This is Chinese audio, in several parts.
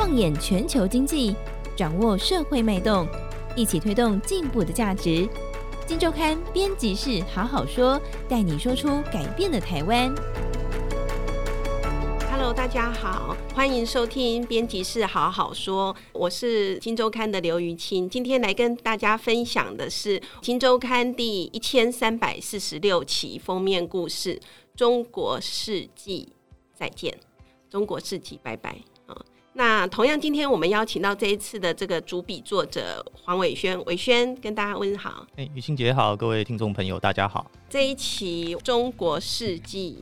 放眼全球经济，掌握社会脉动，一起推动进步的价值。金周刊编辑室好好说，带你说出改变的台湾。Hello，大家好，欢迎收听编辑室好好说，我是金周刊的刘瑜清，今天来跟大家分享的是金周刊第一千三百四十六期封面故事：中国世纪再见，中国世纪拜拜。那同样，今天我们邀请到这一次的这个主笔作者黄伟轩，伟轩跟大家问好。哎，雨欣姐好，各位听众朋友大家好。这一期《中国世纪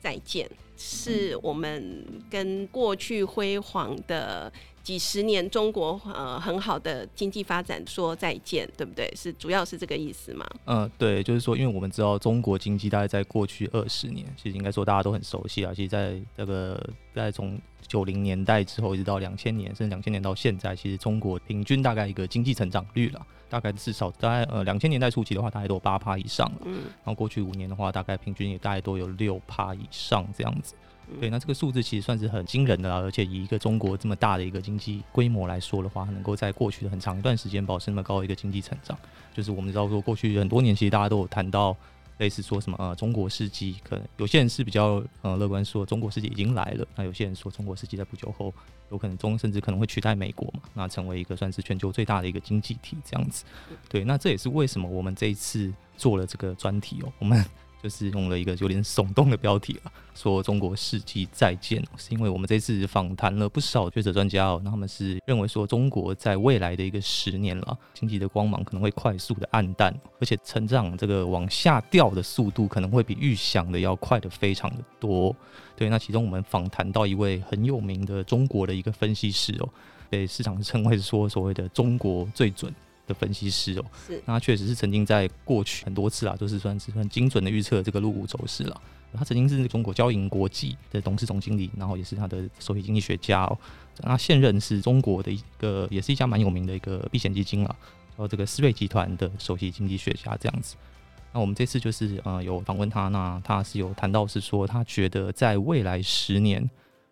再见》是我们跟过去辉煌的几十年中国呃很好的经济发展说再见，对不对？是主要是这个意思吗？嗯，对，就是说，因为我们知道中国经济大概在过去二十年，其实应该说大家都很熟悉啊。其实在这个在从九零年代之后，一直到两千年，甚至两千年到现在，其实中国平均大概一个经济成长率了，大概至少大概呃两千年代初期的话，大概都有八趴以上了。嗯，然后过去五年的话，大概平均也大概都有六趴以上这样子。对，那这个数字其实算是很惊人的啦，而且以一个中国这么大的一个经济规模来说的话，能够在过去的很长一段时间保持那么高的一个经济成长，就是我们知道说过去很多年，其实大家都有谈到。类似说什么呃，中国世纪，可能有些人是比较呃乐观，说中国世纪已经来了。那有些人说中国世纪在不久后有可能中甚至可能会取代美国嘛，那成为一个算是全球最大的一个经济体这样子。对，那这也是为什么我们这一次做了这个专题哦，我们。就是用了一个有点耸动的标题了，说中国世纪再见，是因为我们这次访谈了不少学者专家哦，那他们是认为说中国在未来的一个十年了，经济的光芒可能会快速的暗淡，而且成长这个往下掉的速度可能会比预想的要快的非常的多。对，那其中我们访谈到一位很有名的中国的一个分析师哦，被市场称为说所谓的中国最准。的分析师哦，是，那他确实是曾经在过去很多次啊，都是算是很精准的预测这个陆股走势了。他曾经是中国交银国际的董事总经理，然后也是他的首席经济学家哦。那现任是中国的一个，也是一家蛮有名的一个避险基金了，然后这个思睿集团的首席经济学家这样子。那我们这次就是呃有访问他，那他是有谈到是说，他觉得在未来十年，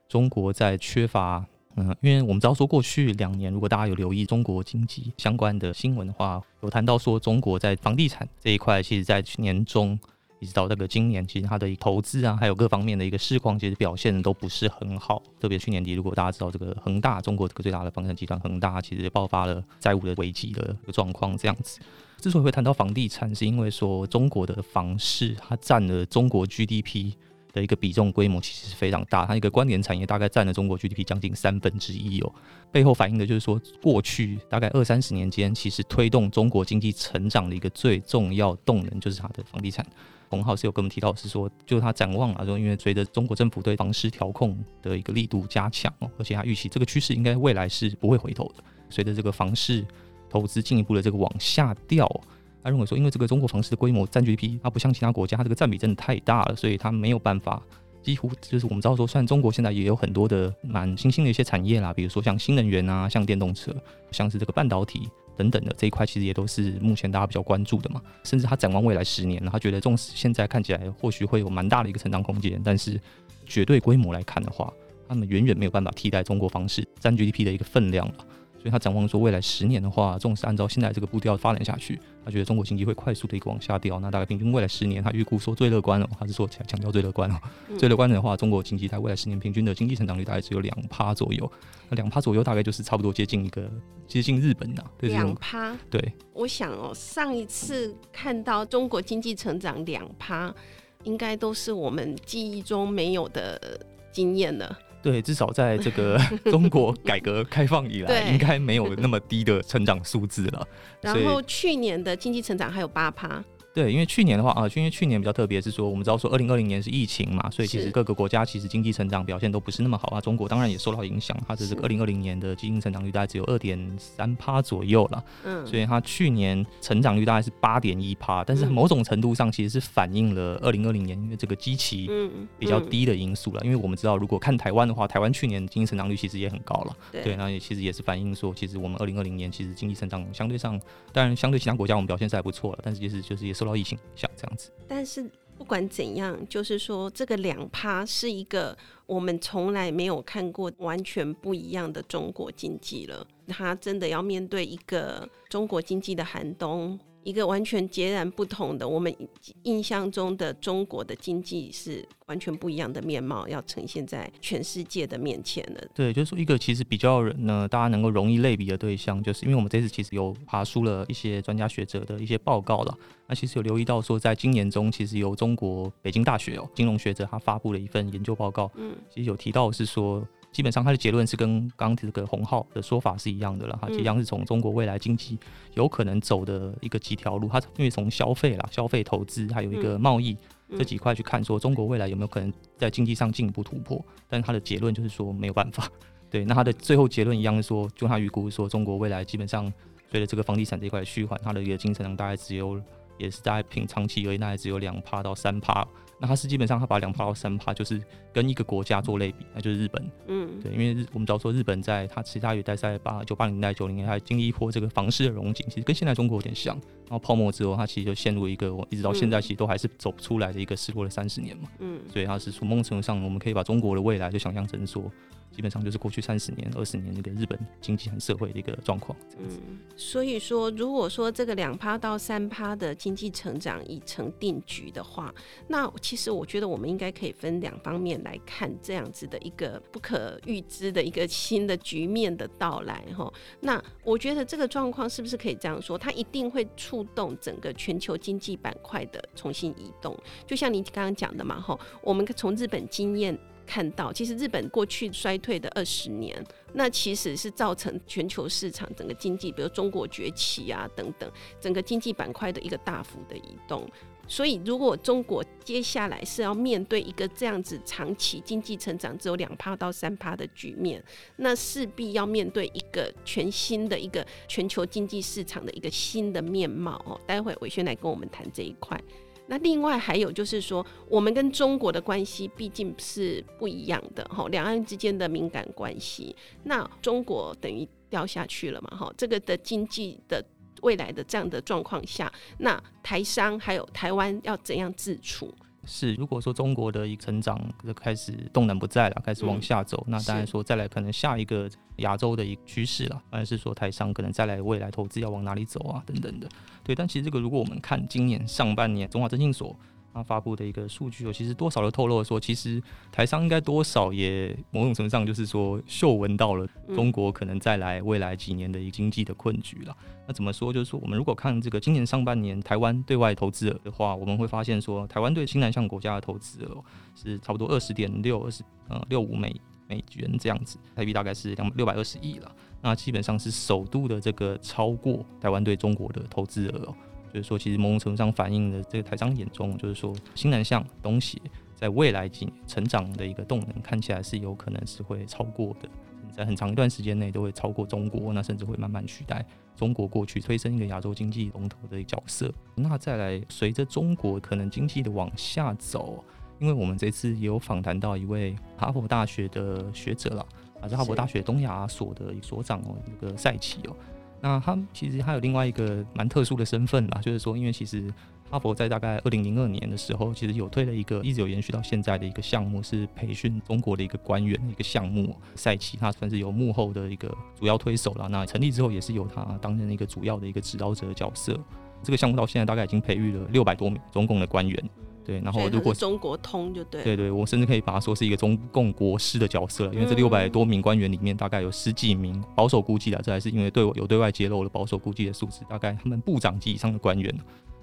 中国在缺乏。嗯，因为我们知道说，过去两年，如果大家有留意中国经济相关的新闻的话，有谈到说，中国在房地产这一块，其实在去年中一直到那个今年，其实它的投资啊，还有各方面的一个市况，其实表现都不是很好。特别去年底，如果大家知道这个恒大，中国这个最大的房产集团恒大，其实爆发了债务的危机的一个状况。这样子，之所以会谈到房地产，是因为说中国的房市它占了中国 GDP。的一个比重规模其实是非常大，它一个关联产业大概占了中国 GDP 将近三分之一哦。背后反映的就是说，过去大概二三十年间，其实推动中国经济成长的一个最重要动能就是它的房地产。洪浩是有跟我们提到是说，就他展望啊，说因为随着中国政府对房市调控的一个力度加强哦，而且他预期这个趋势应该未来是不会回头的。随着这个房市投资进一步的这个往下掉。他认为说，因为这个中国房市的规模占 GDP，它不像其他国家，它这个占比真的太大了，所以它没有办法。几乎就是我们知道说，虽然中国现在也有很多的蛮新兴的一些产业啦，比如说像新能源啊，像电动车，像是这个半导体等等的这一块，其实也都是目前大家比较关注的嘛。甚至他展望未来十年，他觉得，纵使现在看起来或许会有蛮大的一个成长空间，但是绝对规模来看的话，他们远远没有办法替代中国房市占 GDP 的一个分量了。所以他展望说，未来十年的话，纵使按照现在这个步调发展下去，他觉得中国经济会快速的一个往下掉。那大概平均未来十年，他预估说最乐观哦，他是说强调最乐观了。最乐观的话，中国经济在未来十年平均的经济成长率大概只有两趴左右。那两趴左右大概就是差不多接近一个接近日本的两趴。对，我想哦，上一次看到中国经济成长两趴，应该都是我们记忆中没有的经验了。对，至少在这个 中国改革开放以来，应该没有那么低的成长数字了。然后去年的经济成长还有八趴。对，因为去年的话啊，因为去年比较特别，是说我们知道说二零二零年是疫情嘛，所以其实各个国家其实经济成长表现都不是那么好啊。中国当然也受到影响，它的这个二零二零年的经济成长率大概只有二点三趴左右了。嗯，所以它去年成长率大概是八点一趴，但是某种程度上其实是反映了二零二零年因为这个基期比较低的因素了。因为我们知道，如果看台湾的话，台湾去年经济成长率其实也很高了。对，那也其实也是反映说，其实我们二零二零年其实经济成长相对上，当然相对其他国家我们表现是还不错了，但是其实就是也受到疫情影响。这样子，但是不管怎样，就是说这个两趴是一个我们从来没有看过完全不一样的中国经济了。它真的要面对一个中国经济的寒冬。一个完全截然不同的，我们印象中的中国的经济是完全不一样的面貌，要呈现在全世界的面前了。对，就是说一个其实比较人呢，大家能够容易类比的对象，就是因为我们这次其实有爬梳了一些专家学者的一些报告了。那其实有留意到说，在今年中，其实由中国北京大学哦金融学者他发布了一份研究报告，嗯，其实有提到是说。基本上，他的结论是跟刚刚这个洪浩的说法是一样的了哈，一样是从中国未来经济有可能走的一个几条路，他因为从消费啦、消费投资还有一个贸易这几块去看，说中国未来有没有可能在经济上进一步突破，但是他的结论就是说没有办法。对，那他的最后结论一样是说，就他预估说中国未来基本上随着这个房地产这一块的趋缓，它的一个经济增长大概只有也是大概平长期而言大概只有两趴到三趴。那它是基本上，它把两趴到三趴，就是跟一个国家做类比，那就是日本。嗯，对，因为日我们知道说日本在它其他也待在八九八零年代九零年代经历一波这个房市的融景，其实跟现在中国有点像。然后泡沫之后，它其实就陷入一个一直到现在其实都还是走不出来的一个失落的三十年嘛。嗯，所以它是从某种程度上，我们可以把中国的未来就想象成说。基本上就是过去三十年、二十年那个日本经济和社会的一个状况。嗯，所以说，如果说这个两趴到三趴的经济成长已成定局的话，那其实我觉得我们应该可以分两方面来看这样子的一个不可预知的一个新的局面的到来。哈，那我觉得这个状况是不是可以这样说？它一定会触动整个全球经济板块的重新移动。就像你刚刚讲的嘛，哈，我们从日本经验。看到，其实日本过去衰退的二十年，那其实是造成全球市场整个经济，比如中国崛起啊等等，整个经济板块的一个大幅的移动。所以，如果中国接下来是要面对一个这样子长期经济成长只有两趴到三趴的局面，那势必要面对一个全新的一个全球经济市场的一个新的面貌哦。待会伟轩来跟我们谈这一块。那另外还有就是说，我们跟中国的关系毕竟是不一样的哈，两岸之间的敏感关系，那中国等于掉下去了嘛哈，这个的经济的未来的这样的状况下，那台商还有台湾要怎样自处？是，如果说中国的一个成长就开始动能不在了，开始往下走，嗯、那当然说再来可能下一个亚洲的一个趋势了，当然是说台商可能再来未来投资要往哪里走啊等等的。对，但其实这个如果我们看今年上半年中华征信所。他发布的一个数据哦，其实多少都透露说，其实台商应该多少也某种程度上就是说嗅闻到了中国可能再来未来几年的一个经济的困局了。那怎么说？就是说我们如果看这个今年上半年台湾对外投资额的话，我们会发现说，台湾对新南向国家的投资额是差不多二十点六二十呃六五美美元这样子，台币大概是两六百二十亿了。那基本上是首度的这个超过台湾对中国的投资额哦。就是说，其实某种程度上反映了这个台商眼中，就是说新南向东协在未来几年成长的一个动能，看起来是有可能是会超过的，在很长一段时间内都会超过中国，那甚至会慢慢取代中国过去推升一个亚洲经济龙头的一个角色。那再来，随着中国可能经济的往下走，因为我们这次也有访谈到一位哈佛大学的学者了，啊，是哈佛大学东亚所的所长哦，一个赛奇哦。那他其实还有另外一个蛮特殊的身份啦，就是说，因为其实哈佛在大概二零零二年的时候，其实有推了一个一直有延续到现在的一个项目，是培训中国的一个官员的一个项目。赛奇他算是有幕后的一个主要推手了。那成立之后，也是由他担任一个主要的一个指导者的角色。这个项目到现在大概已经培育了六百多名中共的官员。对，然后如果中国通就对，对对，我甚至可以把它说是一个中共国师的角色，因为这六百多名官员里面，大概有十几名保守估计的，这还是因为对我有对外揭露了保守估计的数字，大概他们部长级以上的官员。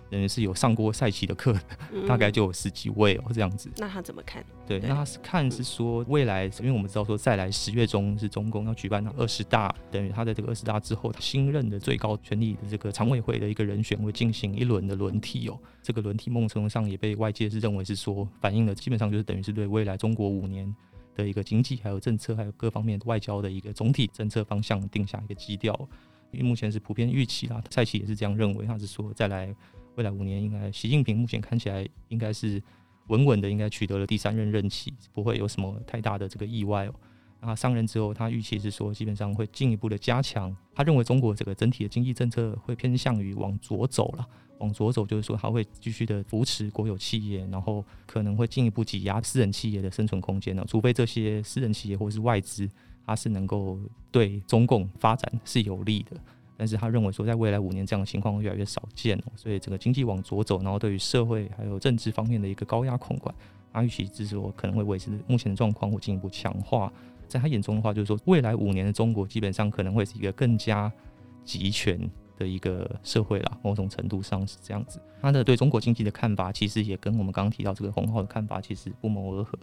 人是有上过赛期的课的，大概就有十几位哦，这样子。那他怎么看？对，那他是看是说未来，因为我们知道说再来十月中是中共要举办那二十大，等于他在这个二十大之后，他新任的最高权力的这个常委会的一个人选会进行一轮的轮替哦。这个轮替梦程上也被外界是认为是说反映了，基本上就是等于是对未来中国五年的一个经济还有政策还有各方面外交的一个总体政策方向定下一个基调。因为目前是普遍预期啦，赛奇也是这样认为，他是说再来。未来五年，应该习近平目前看起来应该是稳稳的，应该取得了第三任任期，不会有什么太大的这个意外哦。那他上任之后，他预期是说，基本上会进一步的加强。他认为中国这个整体的经济政策会偏向于往左走了，往左走就是说，他会继续的扶持国有企业，然后可能会进一步挤压私人企业的生存空间呢，除非这些私人企业或是外资，它是能够对中共发展是有利的。但是他认为说，在未来五年这样的情况会越来越少见，所以整个经济往左走，然后对于社会还有政治方面的一个高压控管，他预期就是说可能会维持目前的状况或进一步强化。在他眼中的话，就是说未来五年的中国基本上可能会是一个更加集权的一个社会啦，某种程度上是这样子。他的对中国经济的看法，其实也跟我们刚刚提到这个洪浩的看法其实不谋而合。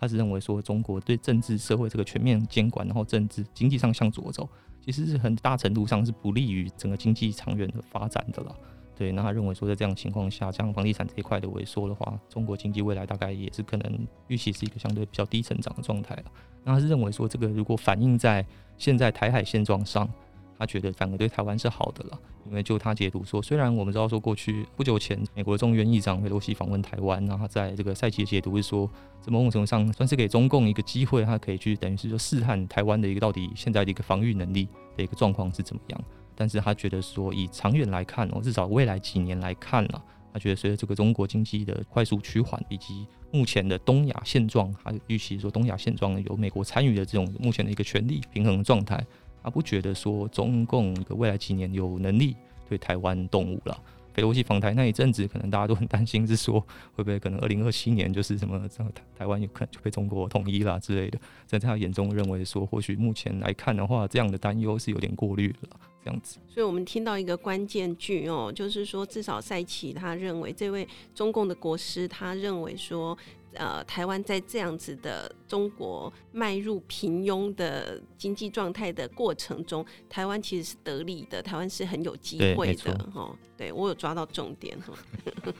他是认为说，中国对政治社会这个全面监管，然后政治经济上向左走，其实是很大程度上是不利于整个经济长远的发展的啦。对，那他认为说，在这样的情况下，像房地产这一块的萎缩的话，中国经济未来大概也是可能预期是一个相对比较低成长的状态了。那他是认为说，这个如果反映在现在台海现状上，他觉得反而对台湾是好的了。因为就他解读说，虽然我们知道说过去不久前美国众议院议长佩洛西访问台湾，然后在这个赛期的解读是说，在某种程度上算是给中共一个机会，他可以去等于是说试探台湾的一个到底现在的一个防御能力的一个状况是怎么样。但是他觉得说，以长远来看哦，至少未来几年来看了，他觉得随着这个中国经济的快速趋缓，以及目前的东亚现状，他预期说东亚现状有美国参与的这种目前的一个权力平衡状态，他不觉得说中共的未来几年有能力对台湾动武了。裴洛西访台那一阵子，可能大家都很担心，是说会不会可能二零二七年就是什么台台湾有可能就被中国统一啦之类的，在他眼中认为说，或许目前来看的话，这样的担忧是有点过虑了。这样子，所以我们听到一个关键句哦，就是说，至少赛奇他认为，这位中共的国师他认为说，呃，台湾在这样子的中国迈入平庸的经济状态的过程中，台湾其实是得利的，台湾是很有机会的哈。对，我有抓到重点哈。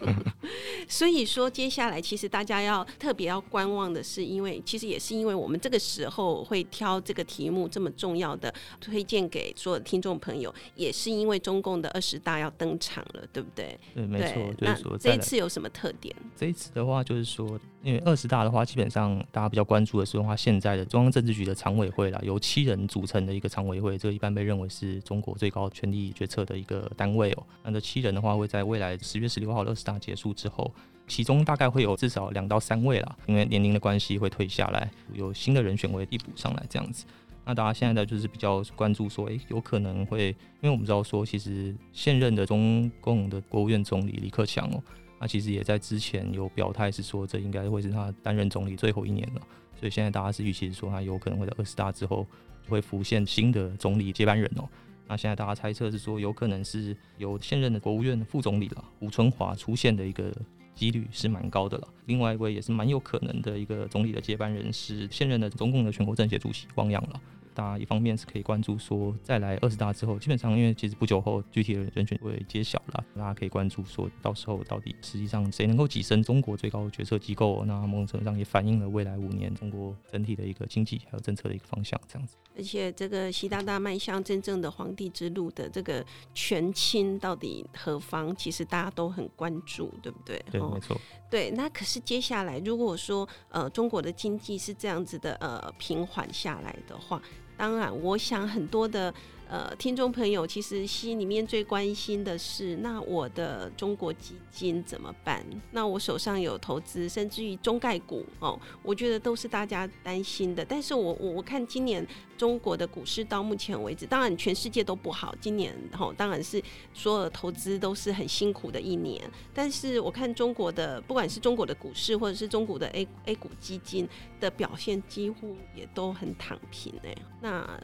所以说，接下来其实大家要特别要观望的是，因为其实也是因为我们这个时候会挑这个题目这么重要的推荐给所有的听众朋友，也是因为中共的二十大要登场了，对不对？对，没错。那这一次有什么特点？这一次的话，就是说。因为二十大的话，基本上大家比较关注的是的话，现在的中央政治局的常委会啦，由七人组成的一个常委会，这个一般被认为是中国最高权力决策的一个单位哦。那这七人的话，会在未来十月十六号二十大结束之后，其中大概会有至少两到三位啦，因为年龄的关系会退下来，有新的人选会递补上来这样子。那大家现在的就是比较关注说，诶，有可能会，因为我们知道说，其实现任的中共的国务院总理李克强哦。他其实也在之前有表态，是说这应该会是他担任总理最后一年了，所以现在大家是预期说他有可能会在二十大之后会浮现新的总理接班人哦。那现在大家猜测是说有可能是由现任的国务院副总理了吴春华出现的一个几率是蛮高的了。另外一位也是蛮有可能的一个总理的接班人是现任的中共的全国政协主席汪洋了。大家一方面是可以关注说，再来二十大之后，基本上因为其实不久后具体的人选会揭晓了，大家可以关注说到时候到底实际上谁能够跻身中国最高决策机构，那某种程度上也反映了未来五年中国整体的一个经济还有政策的一个方向，这样子。而且这个习大大迈向真正的皇帝之路的这个权倾到底何方，其实大家都很关注，对不对？对，没错。对，那可是接下来如果说呃中国的经济是这样子的呃平缓下来的话。当然，我想很多的呃听众朋友其实心里面最关心的是，那我的中国基金怎么办？那我手上有投资，甚至于中概股哦，我觉得都是大家担心的。但是我我我看今年中国的股市到目前为止，当然全世界都不好，今年哈、哦、当然是所有投资都是很辛苦的一年。但是我看中国的，不管是中国的股市或者是中国的 A A 股基金的表现，几乎也都很躺平哎。那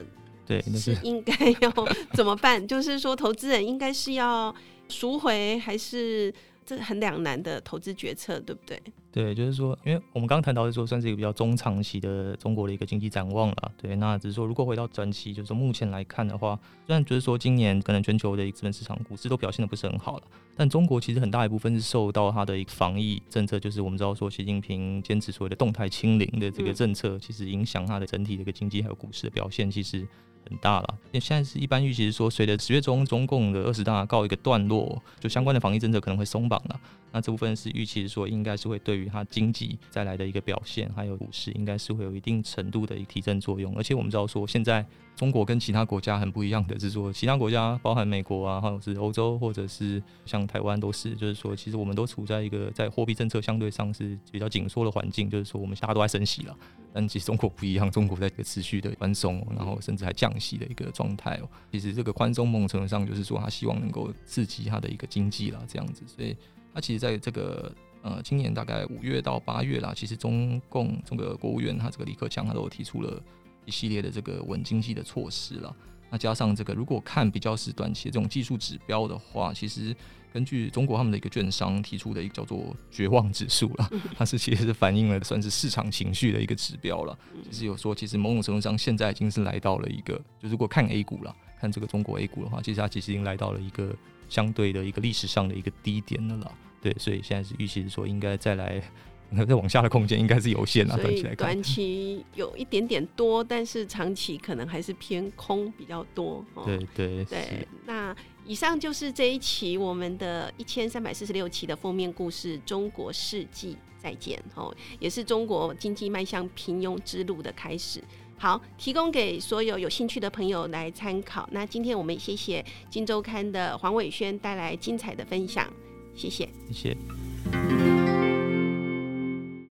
对，是 应该要怎么办？就是说，投资人应该是要赎回，还是这很两难的投资决策，对不对？对，就是说，因为我们刚刚谈到是说，算是一个比较中长期的中国的一个经济展望了。对，那只是说，如果回到短期，就是说目前来看的话，虽然就是说今年可能全球的一个资本市场股市都表现的不是很好了，但中国其实很大一部分是受到它的一个防疫政策，就是我们知道说，习近平坚持所谓的动态清零的这个政策，其实影响它的整体的一个经济还有股市的表现，其实。很大了，因为现在是一般预期是说，随着十月中中共的二十大告一个段落，就相关的防疫政策可能会松绑了。那这部分是预期说应该是会对于它经济带来的一个表现，还有股市应该是会有一定程度的一个提振作用。而且我们知道说，现在中国跟其他国家很不一样的是说，其他国家包含美国啊，或者是欧洲，或者是像台湾都是，就是说其实我们都处在一个在货币政策相对上是比较紧缩的环境，就是说我们大家都在升息了，但其实中国不一样，中国在一个持续的宽松，然后甚至还降息的一个状态哦。其实这个宽松某种程度上就是说，他希望能够刺激他的一个经济啦，这样子，所以。那其实，在这个呃，今年大概五月到八月啦，其实中共这个国务院他这个李克强他都提出了一系列的这个稳经济的措施了。那加上这个，如果看比较是短期的这种技术指标的话，其实根据中国他们的一个券商提出的一个叫做绝望指数了，它是其实是反映了算是市场情绪的一个指标了。就是有说，其实某种程度上现在已经是来到了一个，就如果看 A 股了，看这个中国 A 股的话，其实它其实已经来到了一个。相对的一个历史上的一个低点了啦，对，所以现在是预期是说应该再来，再往下的空间应该是有限的。短期来看，短期有一点点多，但是长期可能还是偏空比较多。对对对。那以上就是这一期我们的一千三百四十六期的封面故事《中国世纪再见》哦，也是中国经济迈向平庸之路的开始。好，提供给所有有兴趣的朋友来参考。那今天我们谢谢《金周刊》的黄伟轩带来精彩的分享，谢谢，谢谢。